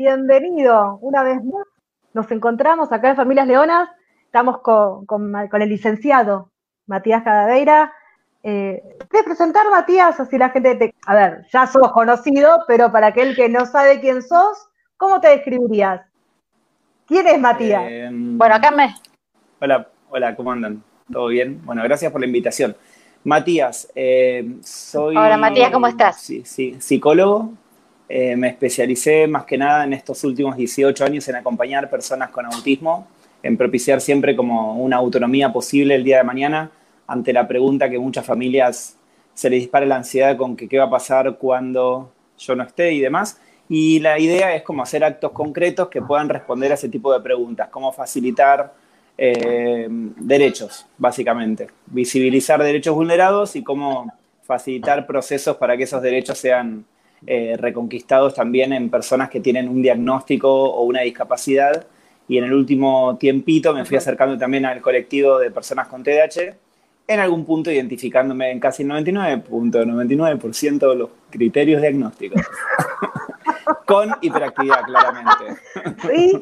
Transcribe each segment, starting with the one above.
bienvenido una vez más. Nos encontramos acá en Familias Leonas. Estamos con, el licenciado Matías Cadaveira. Eh, ¿Quieres presentar, Matías? Así la gente te. A ver, ya sos conocido, pero para aquel que no sabe quién sos, ¿cómo te describirías? ¿Quién es Matías? Eh, bueno, acá me. Hola, hola, ¿cómo andan? ¿Todo bien? Bueno, gracias por la invitación. Matías, eh, soy. Hola, Matías, ¿cómo estás? Sí, sí, psicólogo, eh, me especialicé más que nada en estos últimos 18 años en acompañar personas con autismo, en propiciar siempre como una autonomía posible el día de mañana ante la pregunta que muchas familias se les dispara la ansiedad con que qué va a pasar cuando yo no esté y demás. Y la idea es como hacer actos concretos que puedan responder a ese tipo de preguntas, cómo facilitar eh, derechos, básicamente, visibilizar derechos vulnerados y cómo facilitar procesos para que esos derechos sean eh, reconquistados también en personas que tienen un diagnóstico o una discapacidad. Y en el último tiempito me fui acercando también al colectivo de personas con TDAH, en algún punto identificándome en casi 99.99% de los criterios diagnósticos. con hiperactividad, claramente. Sí.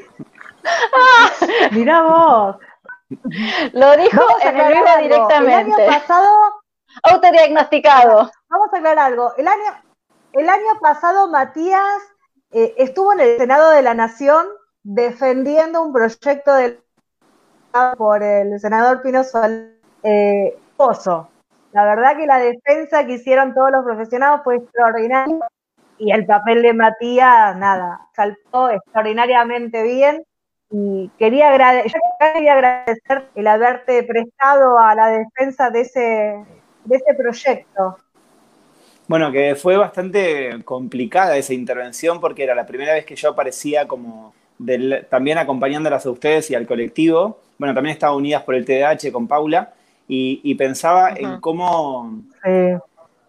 Mira vos. Lo dijo en el libro directamente. El año pasado. Autodiagnosticado. Vamos a aclarar algo. El año, el año pasado Matías eh, estuvo en el Senado de la Nación defendiendo un proyecto por el senador Pino Sol eh, Pozo. La verdad que la defensa que hicieron todos los profesionados fue extraordinaria y el papel de Matías, nada, saltó extraordinariamente bien y quería, quería agradecer el haberte prestado a la defensa de ese, de ese proyecto. Bueno, que fue bastante complicada esa intervención porque era la primera vez que yo aparecía como también acompañándolas a ustedes y al colectivo. Bueno, también estaba unidas por el TDAH con Paula y, pensaba en cómo,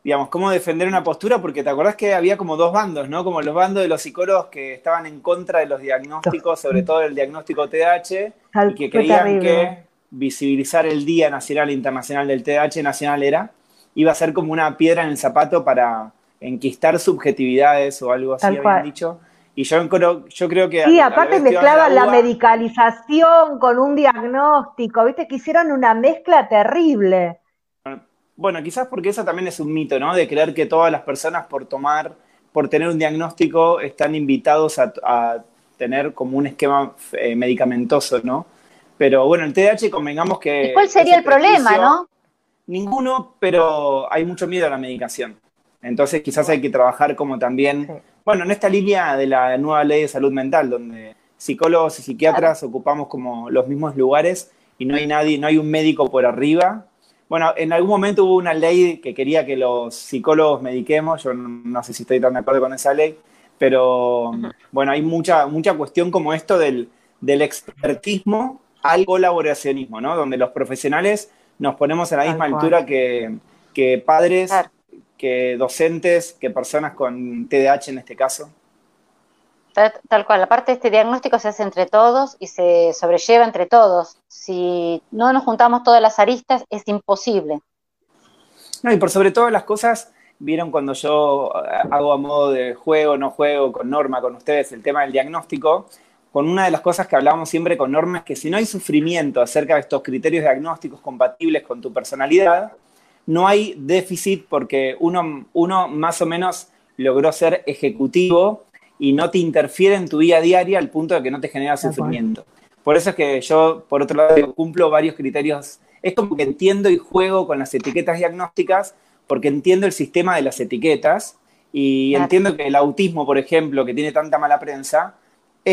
digamos, cómo defender una postura porque te acordás que había como dos bandos, ¿no? Como los bandos de los psicólogos que estaban en contra de los diagnósticos, sobre todo el diagnóstico TDAH, y que creían que visibilizar el Día Nacional e Internacional del TDAH nacional era iba a ser como una piedra en el zapato para enquistar subjetividades o algo así, habían dicho. Y yo creo, yo creo que... Sí, aparte mezclaban la, medicalización con un diagnóstico, viste que hicieron una mezcla terrible. Bueno, quizás porque eso también es un mito, ¿no? De creer que todas las personas por tomar, por tener un diagnóstico, están invitados a, tener como un esquema eh, medicamentoso, ¿no? Pero bueno, el TDAH convengamos que... ¿Y cuál sería el problema, no? Ninguno, pero hay mucho miedo a la medicación. Entonces quizás hay que trabajar como también, bueno, en esta línea de la nueva ley de salud mental, donde psicólogos y psiquiatras ocupamos como los mismos lugares y no hay nadie, no hay un médico por arriba. Bueno, en algún momento hubo una ley que quería que los psicólogos mediquemos, yo no, sé si estoy tan de acuerdo con esa ley, pero bueno, hay mucha, mucha cuestión como esto del, del expertismo al colaboracionismo, ¿no? Donde los profesionales nos ponemos a la misma altura que, padres, que docentes, que personas con TDAH en este caso. Tal, cual, aparte este diagnóstico se hace entre todos y se sobrelleva entre todos. Si no nos juntamos todas las aristas, es imposible. No, y por sobre todas las cosas, vieron cuando yo hago a modo de juego, no juego, con norma, con ustedes, el tema del diagnóstico, con una de las cosas que hablábamos siempre con Norma es que si no hay sufrimiento acerca de estos criterios diagnósticos compatibles con tu personalidad, no hay déficit porque uno, uno más o menos logró ser ejecutivo y no te interfiere en tu vida diaria al punto de que no te genera sufrimiento. Por eso es que yo, por otro lado, cumplo varios criterios. Es como que entiendo y juego con las etiquetas diagnósticas porque entiendo el sistema de las etiquetas y entiendo que el autismo, por ejemplo, que tiene tanta mala prensa,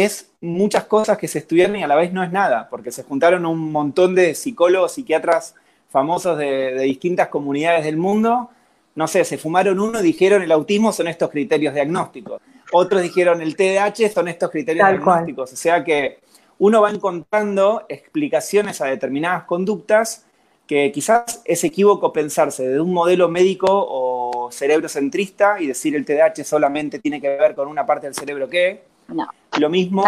es muchas cosas que se estudian y a la vez no es nada, porque se juntaron un montón de psicólogos, psiquiatras famosos de, distintas comunidades del mundo. No sé, se fumaron uno y dijeron el autismo son estos criterios diagnósticos. Otros dijeron el TDAH son estos criterios diagnósticos. O sea que uno va encontrando explicaciones a determinadas conductas que quizás es equívoco pensarse de un modelo médico o cerebrocentrista y decir el TDAH solamente tiene que ver con una parte del cerebro que no. Lo mismo,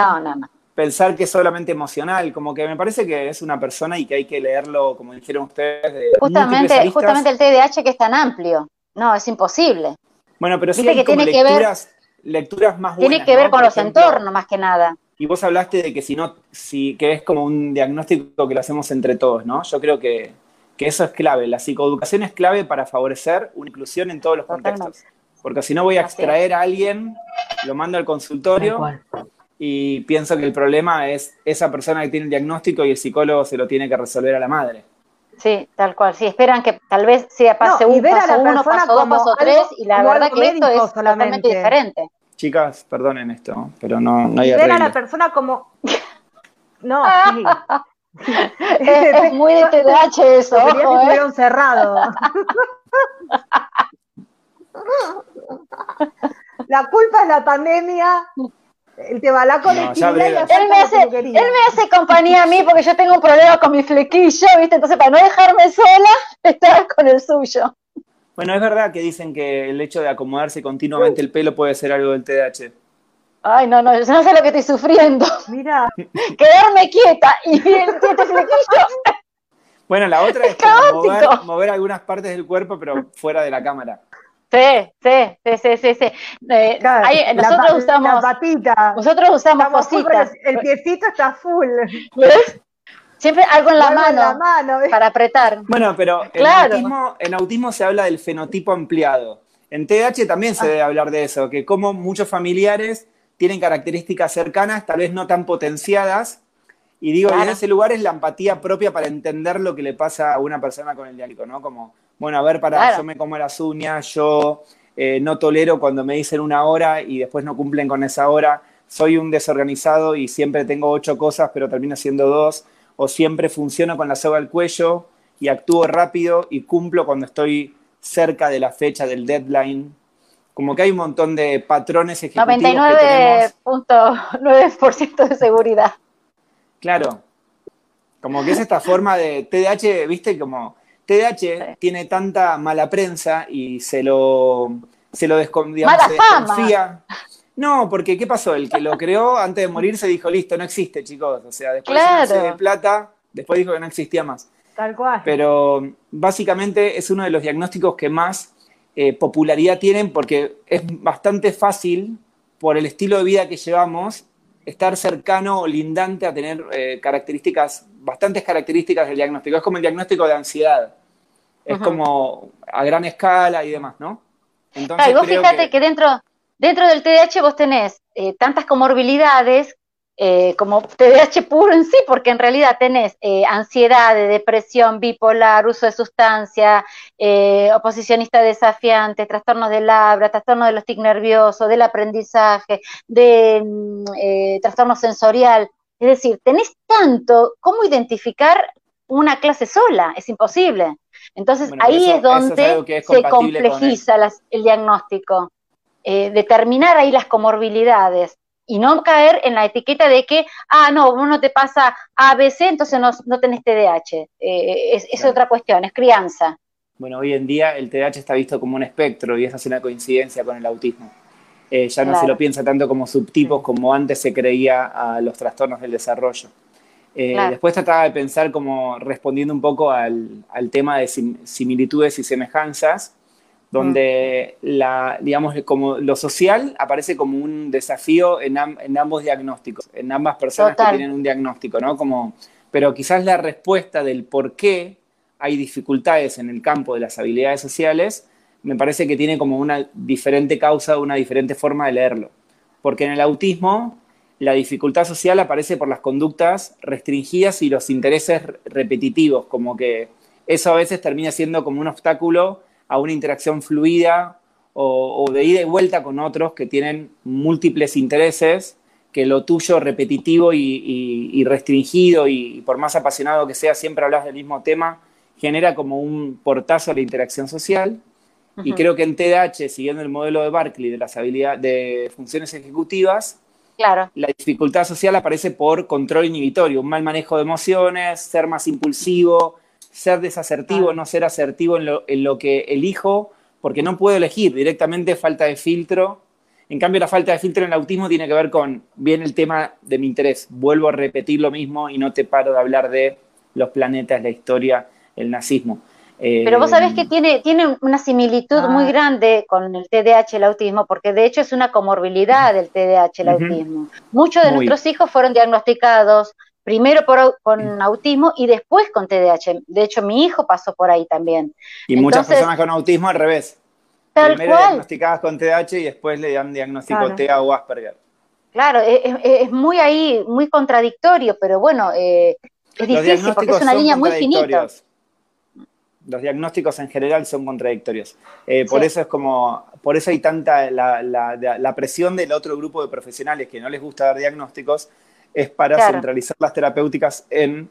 pensar que es solamente emocional, como que me parece que es una persona y que hay que leerlo, como dijeron ustedes. De justamente, justamente el TDAH que es tan amplio. No, es imposible. Bueno, pero sí hay que como lecturas, lecturas más buenas. Tiene que ver con los entornos más que nada. Y vos hablaste de que si no, si, que es como un diagnóstico que lo hacemos entre todos, ¿no? Yo creo que, eso es clave. La psicoeducación es clave para favorecer una inclusión en todos los contextos. Porque si no voy a extraer a alguien, lo mando al consultorio y pienso que el problema es esa persona que tiene el diagnóstico y el psicólogo se lo tiene que resolver a la madre. Sí, tal cual. Sí, esperan que tal vez sea pase uno, paso uno, paso dos, paso tres, y la verdad que esto es totalmente diferente. Chicas, perdonen esto, pero no, no hay Ver a la persona como... No, sí. es, muy de TDAH eso. Quería que ¿eh? cerrado. la culpa es la pandemia. El tebalaco no, de él, me hace, él me hace compañía a mí porque yo tengo un problema con mi flequillo, ¿viste? Entonces, para no dejarme sola, estar con el suyo. Bueno, es verdad que dicen que el hecho de acomodarse continuamente el pelo puede ser algo del TDAH. Ay, no, no, yo no sé lo que estoy sufriendo. Mira. Quedarme quieta y el este flequillo. Bueno, la otra es, mover, algunas partes del cuerpo, pero fuera de la cámara. Sí, sí, sí, sí, sí. Eh, nosotros usamos. La patita. Nosotros usamos cositas. El piecito está full. ¿Ves? Siempre algo en la mano, para apretar. Bueno, pero en, autismo, se habla del fenotipo ampliado. En TDAH también se ah. debe hablar de eso, que como muchos familiares tienen características cercanas, tal vez no tan potenciadas, y digo, en ese lugar es la empatía propia para entender lo que le pasa a una persona con el diálico, ¿no? Como, bueno, a ver, para, yo me como las uñas, yo eh, no tolero cuando me dicen una hora y después no cumplen con esa hora, soy un desorganizado y siempre tengo ocho cosas, pero termino siendo dos o siempre funciono con la soga al cuello y actúo rápido y cumplo cuando estoy cerca de la fecha del deadline. Como que hay un montón de patrones ejecutivos 99.9% de seguridad. Claro. Como que es esta forma de TDAH, viste, como TDAH tiene tanta mala prensa y se lo, se lo desconfía. No, porque ¿qué pasó? El que lo creó antes de morir se dijo, listo, no existe, chicos. O sea, después de plata, después dijo que no existía más. Tal cual. Pero básicamente es uno de los diagnósticos que más eh, popularidad tienen porque es bastante fácil, por el estilo de vida que llevamos, estar cercano o lindante a tener eh, características, bastantes características del diagnóstico. Es como el diagnóstico de ansiedad. Es como a gran escala y demás, ¿no? Entonces, vos fíjate que dentro, Dentro del TDAH vos tenés eh, tantas comorbilidades eh, como TDAH puro en sí, porque en realidad tenés eh, ansiedad, depresión, bipolar, uso de sustancia, oposicionista desafiante, trastornos del habla, trastorno de los tic nerviosos, del aprendizaje, de mm, trastorno sensorial. Es decir, tenés tanto, ¿cómo identificar una clase sola? Es imposible. Entonces ahí es donde se complejiza el diagnóstico. Eh, determinar ahí las comorbilidades y no caer en la etiqueta de que, ah, no, uno te pasa ABC, entonces no, no tenés TDAH. Eh, es, otra cuestión, es crianza. Bueno, hoy en día el TDAH está visto como un espectro y esa es una coincidencia con el autismo. Eh, ya no se lo piensa tanto como subtipos como antes se creía a los trastornos del desarrollo. Después trataba de pensar como respondiendo un poco al, al tema de similitudes y semejanzas, donde la, digamos, como lo social aparece como un desafío en, ambos diagnósticos, en ambas personas que tienen un diagnóstico, ¿no? Como, pero quizás la respuesta del por qué hay dificultades en el campo de las habilidades sociales, me parece que tiene como una diferente causa, una diferente forma de leerlo. Porque en el autismo la dificultad social aparece por las conductas restringidas y los intereses repetitivos, como que eso a veces termina siendo como un obstáculo a una interacción fluida o, de ida y vuelta con otros que tienen múltiples intereses, que lo tuyo repetitivo y, restringido y, por más apasionado que sea, siempre hablas del mismo tema, genera como un portazo a la interacción social. Y creo que en TDAH, siguiendo el modelo de Barclay de las habilidades de funciones ejecutivas, claro. la dificultad social aparece por control inhibitorio, un mal manejo de emociones, ser más impulsivo, ser desasertivo, no ser asertivo en lo, que elijo, porque no puedo elegir, directamente falta de filtro. En cambio, la falta de filtro en el autismo tiene que ver con, bien el tema de mi interés, vuelvo a repetir lo mismo y no te paro de hablar de los planetas, la historia, el nazismo. Pero vos sabés que tiene, tiene una similitud muy ah. grande con el TDAH, el autismo, porque de hecho es una comorbilidad del TDAH, el autismo. Muchos de nuestros hijos fueron diagnosticados primero por, con autismo y después con TDAH. De hecho, mi hijo pasó por ahí también. Y muchas personas con autismo al revés. primero diagnosticadas con TDAH y después le dan diagnóstico TEA o Asperger. Claro, es, muy ahí, muy contradictorio, pero bueno, eh, es difícil porque es una línea muy finita los diagnósticos en general son contradictorios. Eh, por eso es como, por eso hay tanta la, presión del otro grupo de profesionales que no les gusta dar diagnósticos, es para centralizar las terapéuticas en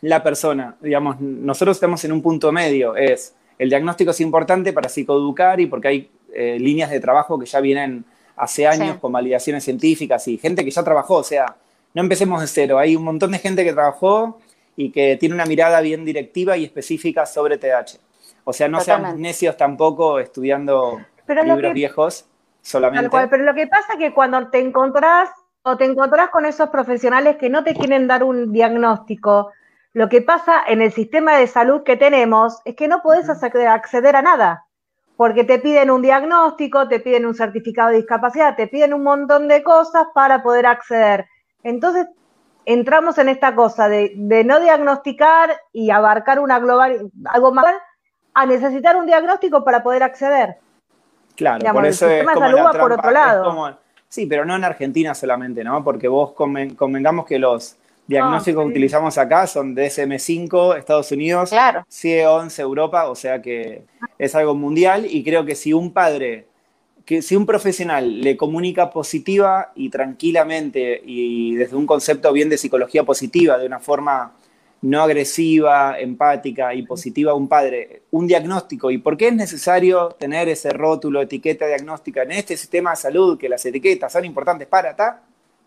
la persona. Digamos, nosotros estamos en un punto medio, es el diagnóstico es importante para psicoeducar y porque hay eh, líneas de trabajo que ya vienen hace años con validaciones científicas y gente que ya trabajó, o sea, no empecemos de cero, hay un montón de gente que trabajó y que tiene una mirada bien directiva y específica sobre TH. O sea, no seamos necios tampoco estudiando libros viejos solamente. pero lo que pasa es que cuando te encontrás o te encontrás con esos profesionales que no te quieren dar un diagnóstico, lo que pasa en el sistema de salud que tenemos es que no podés acceder a nada, porque te piden un diagnóstico, te piden un certificado de discapacidad, te piden un montón de cosas para poder acceder. Entonces entramos en esta cosa de, no diagnosticar y abarcar una global, algo más, a necesitar un diagnóstico para poder acceder. Claro, por eso es como la por otro lado. sí, pero no en Argentina solamente, ¿no? Porque vos convengamos que los diagnósticos que utilizamos acá son DSM-5, Estados Unidos, claro. CIE-11, Europa, o sea que es algo mundial y creo que si un padre que si un profesional le comunica positiva y tranquilamente y desde un concepto bien de psicología positiva, de una forma no agresiva, empática y positiva a un padre, un diagnóstico y por qué es necesario tener ese rótulo, etiqueta diagnóstica en este sistema de salud, que las etiquetas son importantes para ta,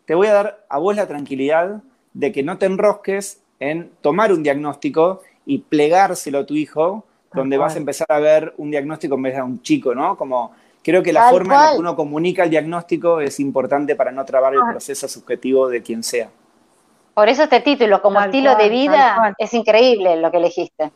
te voy a dar a vos la tranquilidad de que no te enrosques en tomar un diagnóstico y plegárselo a tu hijo, donde vas a empezar a ver un diagnóstico en vez de un chico, ¿no? Como Creo que la forma en la que uno comunica el diagnóstico es importante para no trabar el ah. proceso subjetivo de quien sea. Por eso este título, como estilo de vida, es increíble lo que elegiste.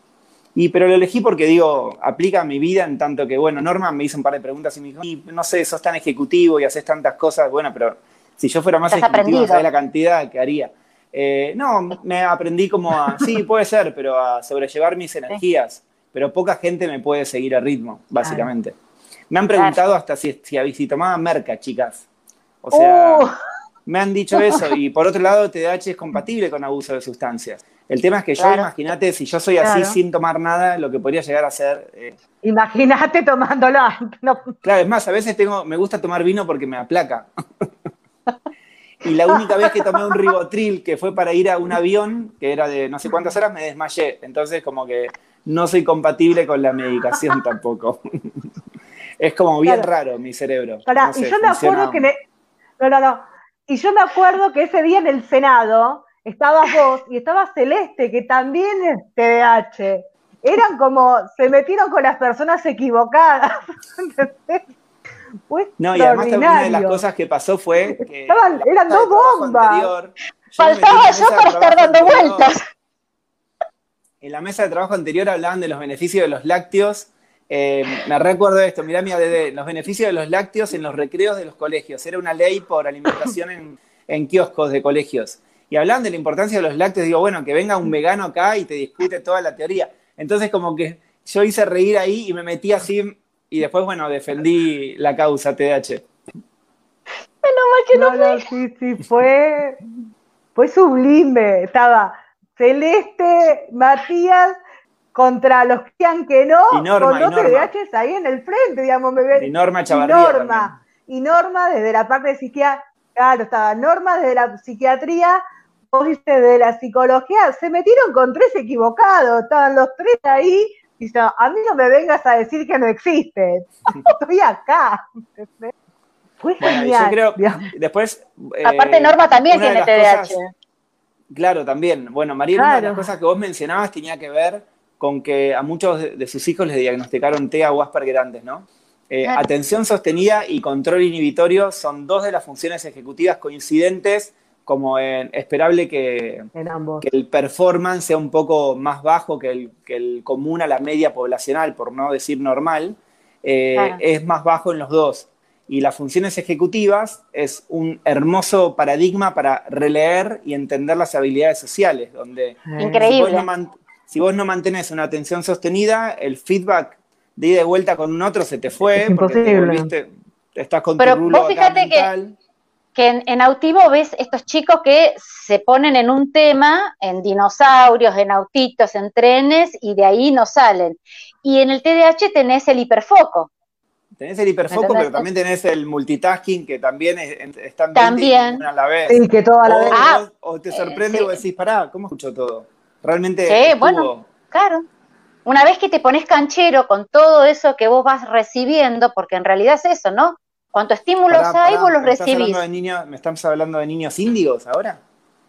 Y pero lo elegí porque digo, aplica a mi vida en tanto que, bueno, Norma me hizo un par de preguntas y me dijo, no sé, sos tan ejecutivo y haces tantas cosas, bueno, pero si yo fuera más ejecutivo, ¿sabes la cantidad que haría? Eh, no, me aprendí como a, sí, puede ser, pero a sobrellevar mis energías, pero poca gente me puede seguir a ritmo, básicamente. Me han preguntado hasta si, si, tomaban merca, chicas. O sea, uh. me han dicho eso. Y por otro lado, TDAH es compatible con abuso de sustancias. El tema es que yo, imagínate, si yo soy así sin tomar nada, lo que podría llegar a ser. Eh, imagínate tomándolo. Claro, es más, a veces tengo, me gusta tomar vino porque me aplaca. y la única vez que tomé un ribotril, que fue para ir a un avión, que era de no sé cuántas horas, me desmayé. Entonces, como que no soy compatible con la medicación tampoco. Es como bien raro mi cerebro. y yo me acuerdo que me... No, no, no. Y yo me acuerdo que ese día en el Senado estabas vos y estaba Celeste, que también es TDAH. Eran como, se metieron con las personas equivocadas. no, y además una de las cosas que pasó fue que Estaban, eran dos bombas. Faltaba yo para estar dando vueltas. En la mesa de trabajo anterior hablaban de los beneficios de los lácteos eh, me recuerdo esto, mirá mi ADD, los beneficios de los lácteos en los recreos de los colegios. Era una ley por alimentación en, kioscos de colegios. Y hablaban de la importancia de los lácteos, digo, bueno, que venga un vegano acá y te discute toda la teoría. Entonces como que yo hice reír ahí y me metí así y después, bueno, defendí la causa TDAH. Menos mal que no, no, sí, sí, fue, fue sublime. Estaba Celeste, Matías contra los que han que no, con dos TDAHs ahí en el frente, digamos, me ven. Y Norma Chavarría. Y Norma, y Norma desde la parte de psiquiatría, claro, estaba Norma desde la psiquiatría, vos dices de la psicología, se metieron con tres equivocados, estaban los tres ahí, y a mí no me vengas a decir que no existe, estoy acá. Fue genial. Yo creo, después... Aparte Norma también tiene TDAH. claro, también. Bueno, María, una de las cosas que vos mencionabas tenía que ver con que a muchos de, sus hijos les diagnosticaron TEA o Asperger antes, ¿no? Eh, atención sostenida y control inhibitorio son dos de las funciones ejecutivas coincidentes como en, esperable que, que, el performance sea un poco más bajo que el, que el común a la media poblacional, por no decir normal, eh, es más bajo en los dos. Y las funciones ejecutivas es un hermoso paradigma para releer y entender las habilidades sociales, donde Increíble. Si, vos no mantenés una atención sostenida, el feedback de ida y vuelta con un otro se te fue, porque te volviste, estás con Pero tu vos fíjate que, que en, en, Autivo ves estos chicos que se ponen en un tema, en dinosaurios, en autitos, en trenes, y de ahí no salen. Y en el TDAH tenés el hiperfoco. Tenés el hiperfoco, pero también tenés el multitasking, que también está también. a la vez. Sí, que todo a la vez. Ah, o, te sorprende o decís, pará, ¿cómo escucho todo? Realmente. Sí, bueno, claro. Una vez que te pones canchero con todo eso que vos vas recibiendo, porque en realidad es eso, ¿no? Cuántos estímulos hay, vos los ¿me recibís. Estás de niños, ¿Me estás hablando de niños índigos ahora?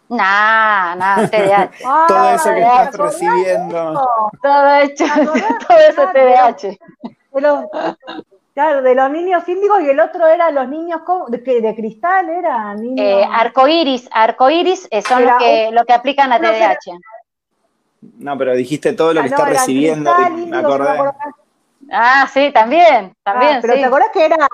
Nah, nah, TDAH. todo eso que estás recibiendo. Todo hecho, todo eso TDAH. De los, claro, de los niños índigos y el otro era los niños de, de cristal, era niños... Eh, arcoiris, arcoiris son los que, lo que aplican a TDAH. No, pero dijiste todo lo que estás recibiendo, me acordé. Ah, sí, también, también. Ah, pero ¿te acordás que era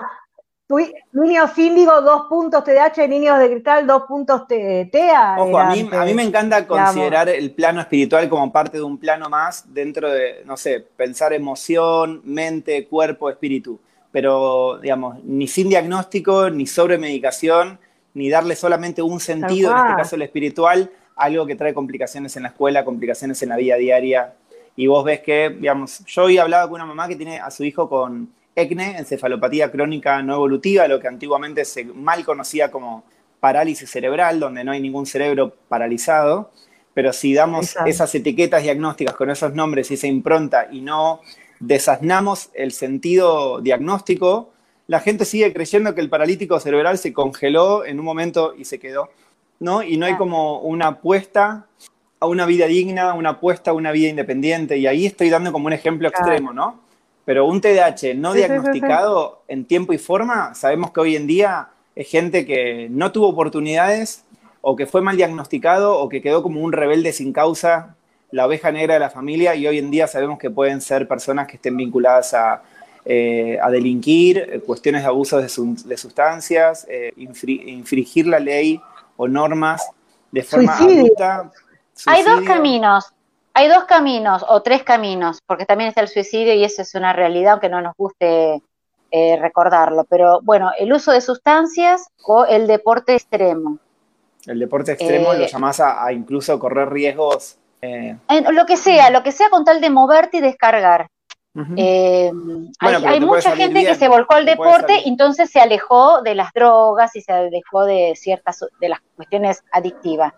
niños índigo, dos puntos TDAH, niños de cristal, dos puntos TEA. Ojo, a mí, a mí me encanta considerar el plano espiritual como parte de un plano más dentro de, no sé, pensar emoción, mente, cuerpo, espíritu. Pero, digamos, ni sin diagnóstico, ni sobre medicación, ni darle solamente un sentido, en este caso el espiritual, algo que trae complicaciones en la escuela, complicaciones en la vida diaria. Y vos ves que, digamos, yo hoy hablaba con una mamá que tiene a su hijo con ECNE, encefalopatía crónica no evolutiva, lo que antiguamente se mal conocía como parálisis cerebral, donde no hay ningún cerebro paralizado, pero si damos esas etiquetas diagnósticas con esos nombres y esa impronta y no desasnamos el sentido diagnóstico, la gente sigue creyendo que el paralítico cerebral se congeló en un momento y se quedó, ¿no? Y no hay como una apuesta a una vida digna, una apuesta a una vida independiente, y ahí estoy dando como un ejemplo extremo, ¿no? Pero un TDAH no diagnosticado en tiempo y forma, sabemos que hoy en día es gente que no tuvo oportunidades o que fue mal diagnosticado o que quedó como un rebelde sin causa, la oveja negra de la familia y hoy en día sabemos que pueden ser personas que estén vinculadas a, eh, delinquir, eh, cuestiones de abuso de, sustancias, eh, infringir la ley o normas de forma adulta. Hay dos caminos hay dos caminos o tres caminos, porque también está el suicidio y eso es una realidad, aunque no nos guste eh, recordarlo. Pero bueno, el uso de sustancias o el deporte extremo. El deporte extremo lo eh, llamás a, incluso correr riesgos. Eh. lo que sea, lo que sea con tal de moverte y descargar. Hay, mucha gente que se volcó al deporte y entonces se alejó de las drogas y se alejó de ciertas de las cuestiones adictivas.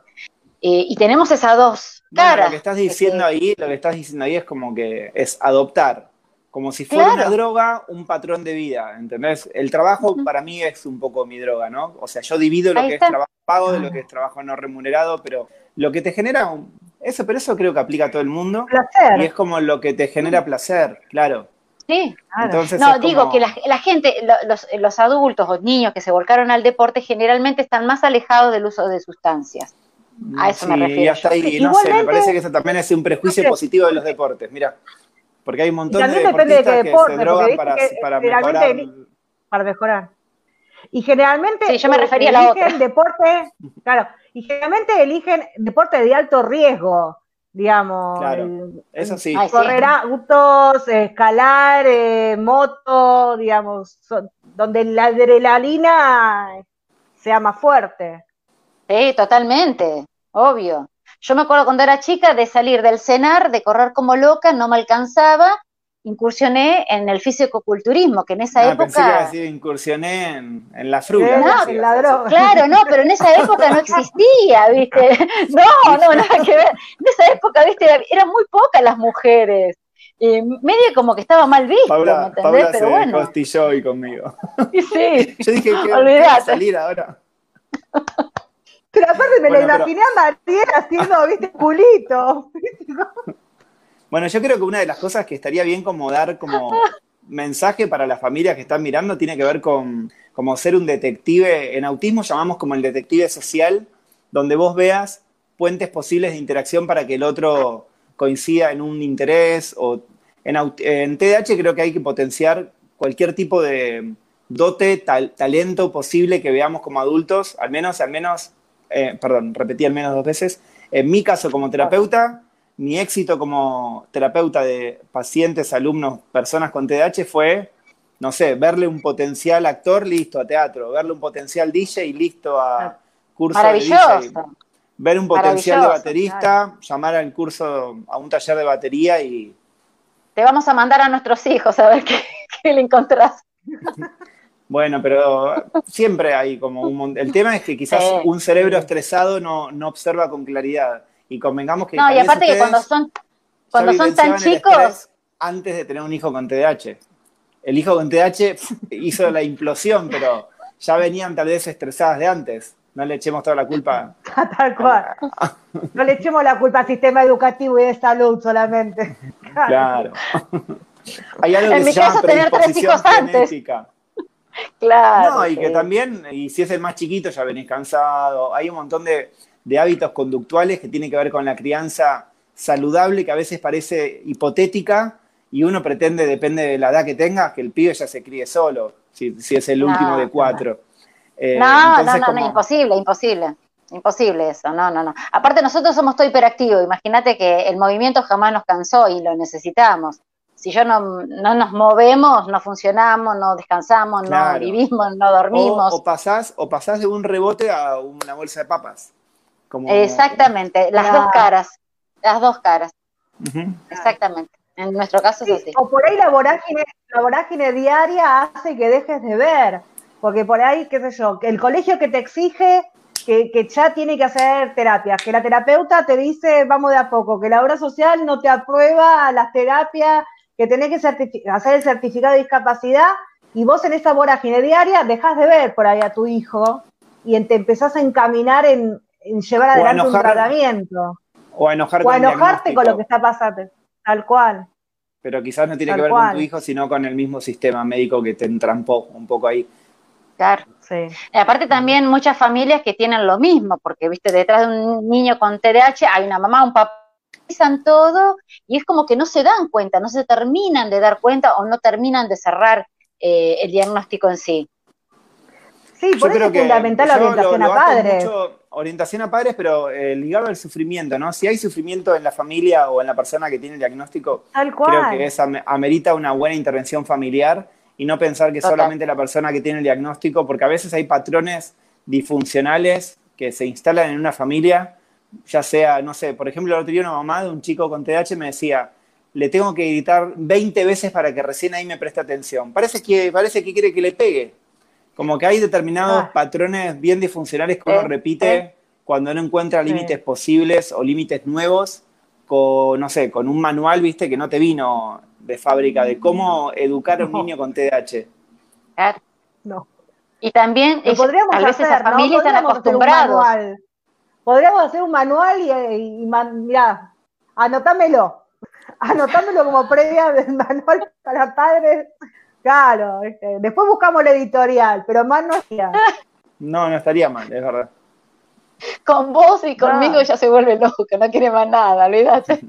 y tenemos esas dos lo que estás diciendo ahí, lo que estás diciendo ahí es como que es adoptar, como si fuera una droga, un patrón de vida, ¿entendés? El trabajo para mí es un poco mi droga, ¿no? O sea, yo divido lo que es trabajo pago de lo que es trabajo no remunerado, pero lo que te genera, eso, pero eso creo que aplica a todo el mundo. Placer. Y es como lo que te genera placer, claro. Sí, Entonces no, digo que la, gente, los, los, adultos o niños que se volcaron al deporte generalmente están más alejados del uso de sustancias. A eso me refiero. Hasta ahí, no sé, me parece que eso también es un prejuicio positivo de los deportes, mira. Porque hay un montón de deportistas de que se drogan para, para mejorar. Para mejorar. Y generalmente sí, yo me refería a la deporte, claro, y generalmente eligen deporte de alto riesgo, digamos. Claro, eso sí. correr autos, escalar, eh, moto, digamos, donde la adrenalina sea más fuerte. Sí, totalmente, obvio. Yo me acuerdo cuando era chica de salir del cenar, de correr como loca, no me alcanzaba, incursioné en el fisicoculturismo, que en esa época... Pensé que iba a decir, incursioné en, la fruta. No, en la droga. Claro, no, pero en esa época no existía, ¿viste? No, no, nada que ver. En esa época, ¿viste? Eran muy pocas las mujeres. Y medio como que estaba mal visto, Paula, ¿me entendés? Paula pero se bueno. hoy conmigo. Sí. Yo dije que iba a salir ahora. Pero aparte me lo imaginé a Martín haciendo, viste, culito. Bueno, yo creo que una de las cosas que estaría bien como dar como mensaje para las familias que están mirando tiene que ver con como ser un detective. En autismo llamamos como el detective social, donde vos veas puentes posibles de interacción para que el otro coincida en un interés o en, en TDAH creo que hay que potenciar cualquier tipo de dote, talento posible que veamos como adultos, al menos, al menos, eh, perdón, repetí al menos dos veces. En mi caso como terapeuta, mi éxito como terapeuta de pacientes, alumnos, personas con TDAH fue, no sé, verle un potencial actor, listo, a teatro, verle un potencial DJ, listo, a curso de DJ. Ver un potencial de baterista, llamar al curso, a un taller de batería y te vamos a mandar a nuestros hijos a ver qué, le encontrás. Bueno, pero siempre hay como un El tema es que quizás un cerebro estresado no, observa con claridad. Y convengamos que. No, y aparte que cuando son, cuando son tan chicos. Antes de tener un hijo con TDAH. El hijo con TDAH hizo la implosión, pero ya venían tal vez estresadas de antes. No le echemos toda la culpa. Tal cual. No le echemos la culpa al sistema educativo y de salud solamente. Claro. Hay algo en que mi se caso, tener tres hijos antes. Claro. No, y que también, y si es el más chiquito, ya venís cansado. Hay un montón de, de hábitos conductuales que tienen que ver con la crianza saludable, que a veces parece hipotética, y uno pretende, depende de la edad que tenga, que el pibe ya se críe solo, si, es el último de cuatro. Eh, no, no, no, no, imposible, imposible. Imposible eso, no, no, no. Aparte nosotros somos todo hiperactivo, imagínate que el movimiento jamás nos cansó y lo necesitamos. Si yo no, nos movemos, no funcionamos, no descansamos, no vivimos, no dormimos. O, pasás, o pasás de un rebote a una bolsa de papas. Exactamente, las dos caras, las dos caras. Exactamente. En nuestro caso es así. O por ahí la vorágine, la vorágine diaria hace que dejes de ver. Porque por ahí, qué sé yo, el colegio que te exige que, ya tiene que hacer terapias, que la terapeuta te dice vamos de a poco, que la obra social no te aprueba las terapias, que tenés que hacer el certificado de discapacidad y vos en esa vorágine diaria dejás de ver por ahí a tu hijo y te empezás a encaminar en, llevar adelante un tratamiento. O a, enojarte, o a enojarte con lo que está pasando, tal cual. Pero quizás no tiene que ver con tu hijo, sino con el mismo sistema médico que te entrampó un poco ahí. Claro. Sí. Y aparte también muchas familias que tienen lo mismo, porque viste, detrás de un niño con TDAH hay una mamá, un papá, piensan todo y es como que no se dan cuenta, no se terminan de dar cuenta o no terminan de cerrar eh, el diagnóstico en sí. Sí, por eso es fundamental la orientación a padres. Orientación a padres, pero eh, ligado al sufrimiento, ¿no? Si hay sufrimiento en la familia o en la persona que tiene el diagnóstico, creo que es, amerita una buena intervención familiar y no pensar que solamente la persona que tiene el diagnóstico, porque a veces hay patrones disfuncionales que se instalan en una familia, ya sea, no sé, por ejemplo, el otro día una mamá de un chico con TDAH me decía, le tengo que gritar 20 veces para que recién ahí me preste atención. Parece que, parece que quiere que le pegue. Como que hay determinados ah. patrones bien disfuncionales que uno eh, repite eh. cuando no encuentra límites posibles o límites nuevos, con, no sé, con un manual, viste, que no te vino de fábrica de cómo educar a un niño con TDAH. No. Y también podríamos a veces hacer, familias están acostumbrados. Podríamos hacer un manual y, y, mirá, anotámelo. Anotámelo como previa del manual para padres. Claro, este, después buscamos el editorial, pero más no estaría. No, no estaría mal, es verdad. Con vos y conmigo ya se vuelve loco, no quiere más nada, olvídate.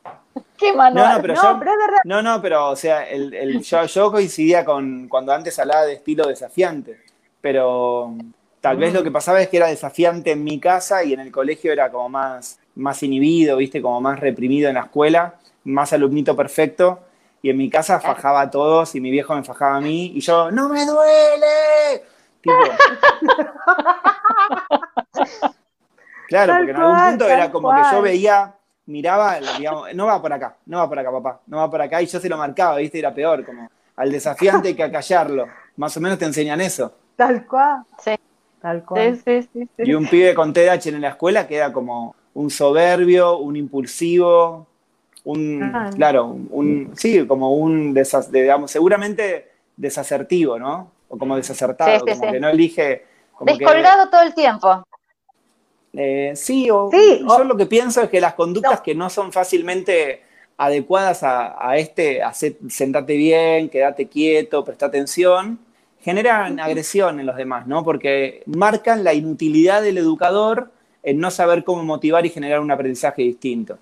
Qué manual. No, no, pero, yo, no, no, pero o sea, el, yo, coincidía con cuando antes hablaba de estilo desafiante, pero tal vez lo que pasaba es que era desafiante en mi casa y en el colegio era como más, más inhibido, viste, como más reprimido en la escuela, más alumnito perfecto. Y en mi casa fajaba a todos y mi viejo me fajaba a mí y yo, ¡no me duele! claro, porque en algún punto era como que yo veía miraba, digamos, no va por acá, no va por acá, papá, no va por acá, y yo se lo marcaba, ¿viste? Era peor, como al desafiante hay que acallarlo. Más o menos te enseñan eso. Tal cual. Sí. Tal cual. Sí, sí, sí, y un pibe con TDAH en la escuela queda como un soberbio, un impulsivo, un, ah. claro, un, sí, como un, digamos, seguramente desasertivo, ¿no? O como desacertado, como que no elige... Descolgado todo el tiempo. Eh, sí, o, yo lo que pienso es que las conductas que no son fácilmente adecuadas a, este, a sentate bien, quédate quieto, presta atención, generan agresión en los demás, ¿no? Porque marcan la inutilidad del educador en no saber cómo motivar y generar un aprendizaje distinto.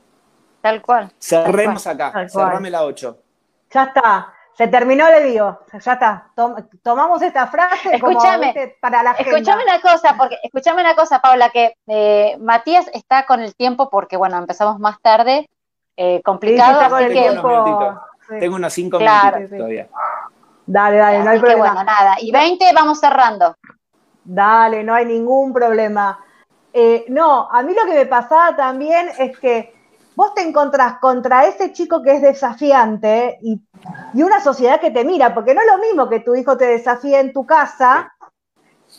Tal cual. Cerremos acá, cerrame la 8. Ya está, se terminó el envío, ya está. tomamos esta frase escúchame, para la gente. Escúchame una cosa, porque escúchame una cosa, Paula, que eh, Matías está con el tiempo porque bueno, empezamos más tarde, eh, complicado. Tengo unos 5 minutos todavía. Dale, dale, no hay problema. bueno, nada. Y 20 vamos cerrando. Dale, no hay ningún problema. Eh, no, a mí lo que me pasaba también es que vos te encontrás contra ese chico que es desafiante y, una sociedad que te mira, porque no es lo mismo que tu hijo te desafíe en tu casa.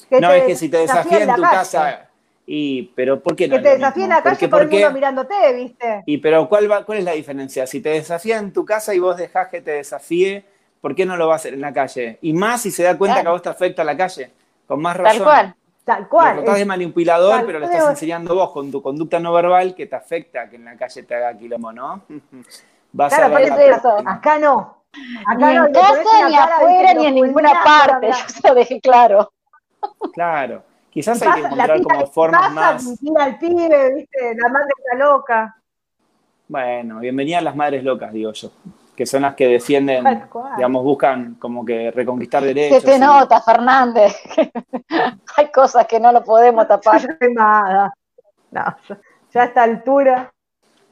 Que no, es que si te desafía en, tu casa, y, pero ¿por qué no? Que te desafíe en la calle por el mundo mirándote, ¿viste? Y pero ¿cuál, va, ¿cuál es la diferencia? Si te desafía en tu casa y vos dejás que te desafíe, ¿por qué no lo va a hacer en la calle? Y más si se da cuenta que a vos te afecta la calle, con más razón. Tal cual. Tal cual. Lo estás de manipulador, pero lo estás enseñando vos con tu conducta no verbal que te afecta que en la calle te haga quilombo, ¿no? Vas a ver eso. Acá no. Acá ni en casa, ni afuera, ni en ninguna parte. Yo se lo dejé claro. Claro. Quizás hay que encontrar como formas más. al pibe, ¿viste? La madre está loca. Bueno, bienvenida a las madres locas, digo yo que son las que defienden, digamos, buscan como que reconquistar derechos. Se te nota, Fernández. Hay cosas que no lo podemos tapar. Nada. No, ya a esta altura.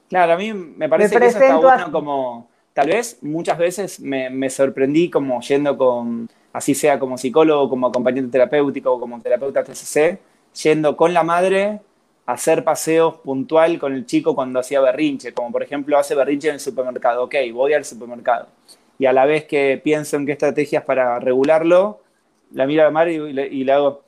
Claro, a mí me parece que eso está bueno como, tal vez muchas veces me, sorprendí como yendo con, así sea como psicólogo, como acompañante terapéutico o como terapeuta TCC, yendo con la madre hacer paseos puntual con el chico cuando hacía berrinche, como por ejemplo hace berrinche en el supermercado, ok, voy al supermercado. Y a la vez que pienso en qué estrategias para regularlo, la miro a la madre y le, hago,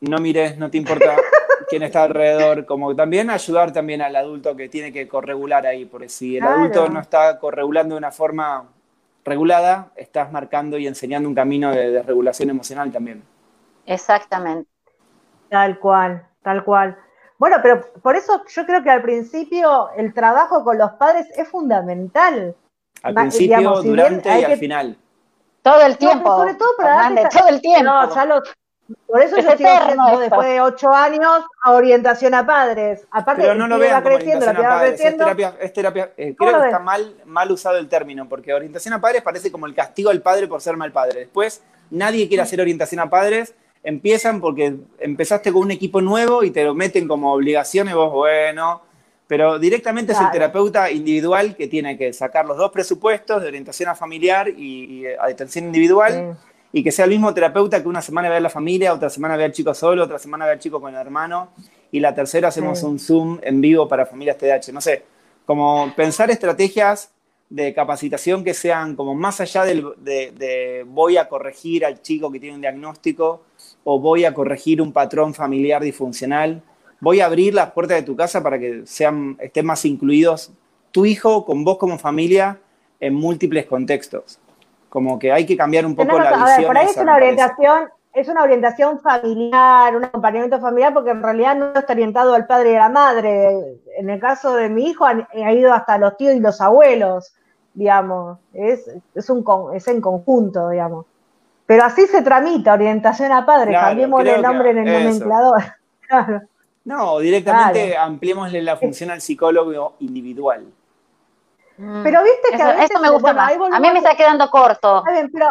no mires, no te importa quién está alrededor, como también ayudar también al adulto que tiene que corregular ahí, porque si el adulto no está corregulando de una forma regulada, estás marcando y enseñando un camino de desregulación emocional también. Exactamente. Tal cual. Tal cual. Bueno, pero por eso yo creo que al principio el trabajo con los padres es fundamental. Al principio, durante y al final. Todo el tiempo. sobre todo para todo el tiempo. No, ya por eso yo estoy haciendo después de ocho años a orientación a padres. Aparte, pero no lo vean como orientación a padres, es terapia, es terapia eh, creo que está mal, mal usado el término, porque orientación a padres parece como el castigo al padre por ser mal padre. Después, nadie quiere hacer orientación a padres empiezan porque empezaste con un equipo nuevo y te lo meten como obligación y vos, bueno, pero directamente es el terapeuta individual que tiene que sacar los dos presupuestos de orientación a familiar y, a atención individual y que sea el mismo terapeuta que una semana ve a la familia, otra semana ve al chico solo, otra semana ve al chico con el hermano y la tercera hacemos un Zoom en vivo para familias TDAH. No sé, como pensar estrategias de capacitación que sean como más allá del, de, voy a corregir al chico que tiene un diagnóstico o voy a corregir un patrón familiar disfuncional, voy a abrir las puertas de tu casa para que sean, estén más incluidos tu hijo con vos como familia en múltiples contextos. Como que hay que cambiar un poco la visión. Ver, por ahí es una orientación, es una orientación familiar, un acompañamiento familiar, porque en realidad no está orientado al padre y a la madre. En el caso de mi hijo ha ido hasta los tíos y los abuelos digamos, es, es, un, es en conjunto, digamos. Pero así se tramita orientación a padre, cambiémosle el nombre en el nomenclador. No, directamente ampliémosle la función al psicólogo individual. Mm. Pero viste que a veces, me gusta más. A mí me está quedando corto. pero,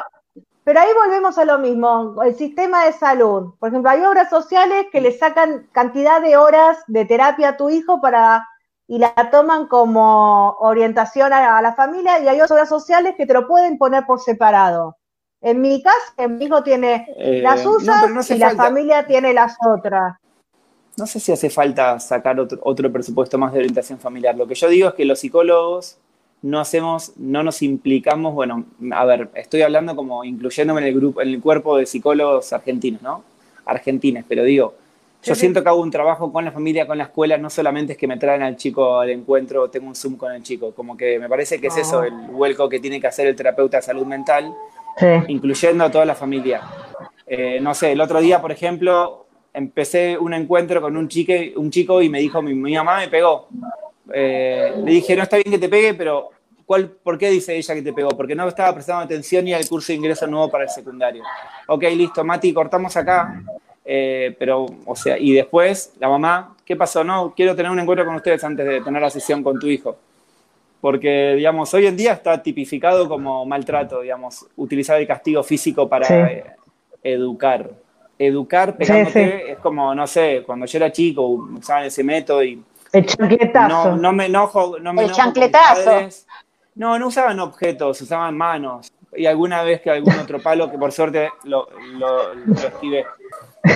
pero ahí volvemos a lo mismo, el sistema de salud. Por ejemplo, hay obras sociales que le sacan cantidad de horas de terapia a tu hijo para y la toman como orientación a, la familia y hay otras sociales que te lo pueden poner por separado. En mi caso, mi hijo tiene eh, las suyas y la familia tiene las otras. No sé si hace falta sacar otro, otro presupuesto más de orientación familiar. Lo que yo digo es que los psicólogos no hacemos, no nos implicamos, bueno, a ver, estoy hablando como incluyéndome en el grupo, en el cuerpo de psicólogos argentinos, ¿no? Argentines, pero digo, yo siento que hago un trabajo con la familia, con la escuela, no solamente es que me traen al chico al encuentro, tengo un Zoom con el chico, como que me parece que es eso el vuelco que tiene que hacer el terapeuta de salud mental, incluyendo a toda la familia. Eh, no sé, el otro día, por ejemplo, empecé un encuentro con un, chico y me dijo, mi, mamá me pegó. Eh, le dije, no está bien que te pegue, pero ¿cuál, ¿por qué dice ella que te pegó? Porque no estaba prestando atención ni al curso de ingreso nuevo para el secundario. Ok, listo, Mati, cortamos acá Eh, pero, o sea, y después la mamá, ¿qué pasó? No, quiero tener un encuentro con ustedes antes de tener la sesión con tu hijo. Porque, digamos, hoy en día está tipificado como maltrato, digamos, utilizar el castigo físico para eh, educar. Educar pegándote es como, no sé, cuando yo era chico usaban ese método y... El chancletazo. No, me enojo, no me El chancletazo. No, no usaban objetos, usaban manos. Y alguna vez que algún otro palo, que por suerte lo, lo, lo esquivé.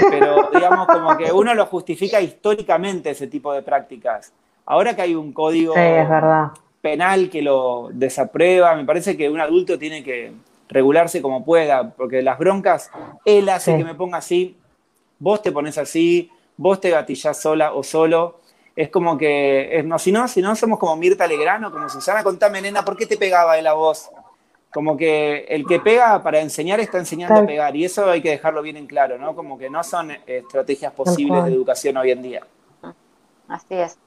Pero digamos como que uno lo justifica históricamente ese tipo de prácticas. Ahora que hay un código penal que lo desaprueba, me parece que un adulto tiene que regularse como pueda, porque las broncas, él hace que me ponga así, vos te pones así, vos te gatillás sola o solo. Es como que, no, si no, si no somos como Mirta Legrano, como Susana, contame, nena, ¿por qué te pegaba él a vos? como que el que pega para enseñar está enseñando a pegar y eso hay que dejarlo bien en claro, ¿no? Como que no son eh, estrategias posibles de educación hoy en día. Así es.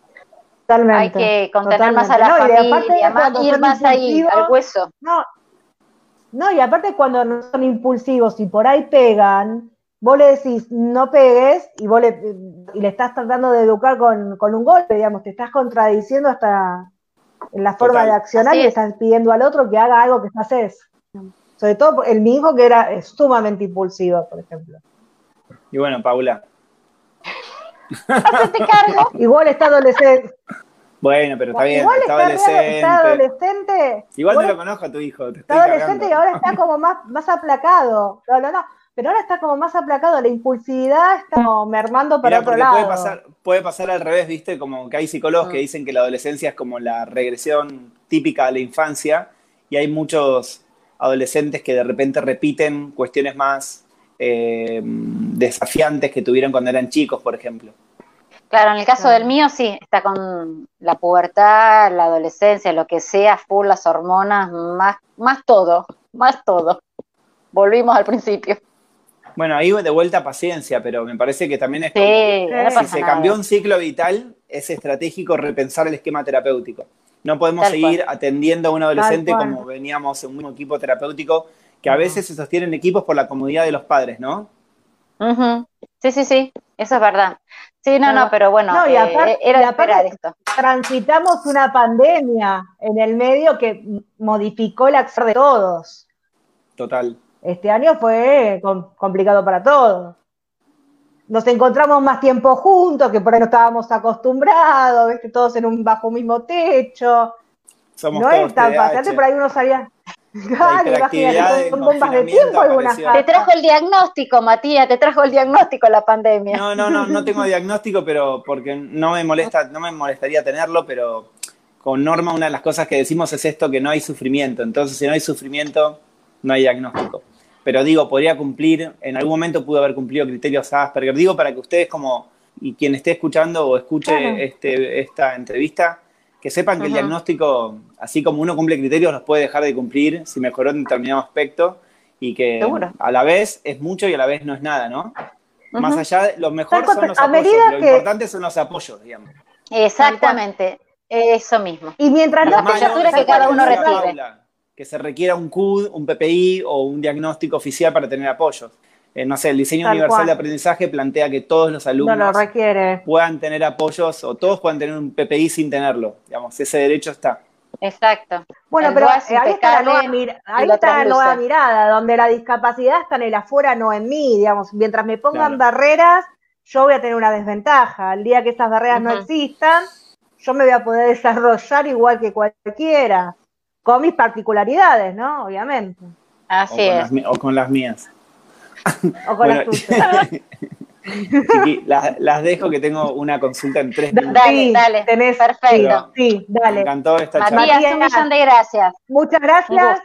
Totalmente, hay que contener más a la familia, más, ir más ahí, al hueso. No, no, y aparte cuando no son impulsivos y por ahí pegan, vos le decís no pegues y vos le, y le estás tratando de educar con, con un golpe, digamos, te estás contradiciendo hasta en la forma de accionar y estás pidiendo al otro que haga algo que no haces. Sobre todo el mi hijo que era sumamente impulsivo, por ejemplo. Y bueno, Paula. Cargo. Igual está adolescente. Bueno, pero está bien, está, adolescente. Está adolescente. Igual no lo conozco a tu hijo. está adolescente y ahora está como más, más aplacado. No, no, no pero ahora está como más aplacado, la impulsividad está como mermando para otro lado. Puede pasar, puede pasar al revés, ¿viste? Como que hay psicólogos que mm. dicen que la adolescencia es como la regresión típica de la infancia y hay muchos adolescentes que de repente repiten cuestiones más eh, desafiantes que tuvieron cuando eran chicos, por ejemplo. Claro, en el caso del mío sí, está con la pubertad, la adolescencia, lo que sea, full las hormonas, más, más todo, más todo. Volvimos al principio. Bueno, ahí de vuelta paciencia, pero me parece que también es si se cambió un ciclo vital, es estratégico repensar el esquema terapéutico. No podemos seguir atendiendo a un adolescente como veníamos en un equipo terapéutico, que a veces se sostienen equipos por la comodidad de los padres, ¿no? Sí, sí, sí, eso es verdad. Sí, no, no, pero bueno, no, y eh, aparte, era esto. Transitamos una pandemia en el medio que modificó la acción de todos. Total. Este año fue complicado para todos. Nos encontramos más tiempo juntos, que por ahí no estábamos acostumbrados, todos en un bajo mismo techo. no es tan fácil, por ahí uno salía. con bombas de tiempo Te trajo el diagnóstico, Matías, te trajo el diagnóstico la pandemia. No, no, no, no tengo diagnóstico, pero porque no me molesta, no me molestaría tenerlo, pero con Norma una de las cosas que decimos es esto, que no hay sufrimiento. Entonces, si no hay sufrimiento, no hay diagnóstico. Pero digo, podría cumplir, en algún momento pudo haber cumplido criterios Asperger. Digo, para que ustedes como, y quien esté escuchando o escuche este, esta entrevista, que sepan que el diagnóstico, así como uno cumple criterios, los puede dejar de cumplir si mejoró en determinado aspecto y que a la vez es mucho y a la vez no es nada, ¿no? Más allá, lo mejor son los apoyos, lo importante son los apoyos, digamos. Exactamente, eso mismo. Y mientras las no, que cada uno recibe que se requiera un CUD, un PPI o un diagnóstico oficial para tener apoyos. Eh, no sé, el diseño universal de aprendizaje plantea que todos los alumnos puedan tener apoyos o todos puedan tener un PPI sin tenerlo. Digamos, ese derecho está. Exacto. Bueno, pero ahí está, la nueva, mirada, donde la discapacidad está en el afuera, no en mí, digamos. Mientras me pongan barreras, yo voy a tener una desventaja. El día que esas barreras no existan, yo me voy a poder desarrollar igual que cualquiera con mis particularidades, ¿no? Obviamente. Así es. o con las mías. O con las tuyas. las, dejo que tengo una consulta en tres minutos. Dale, dale. Tenés, perfecto. Sí, dale. Me encantó esta charla. Matías, un millón de gracias. Muchas gracias.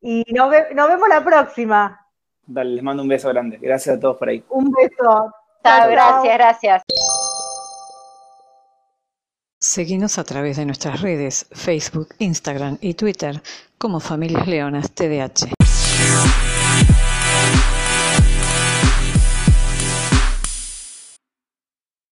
Y nos, nos, vemos la próxima. Dale, les mando un beso grande. Gracias a todos por ahí. Un beso. Chao, gracias, gracias. Seguimos a través de nuestras redes, Facebook, Instagram y Twitter como Familias Leonas TDH.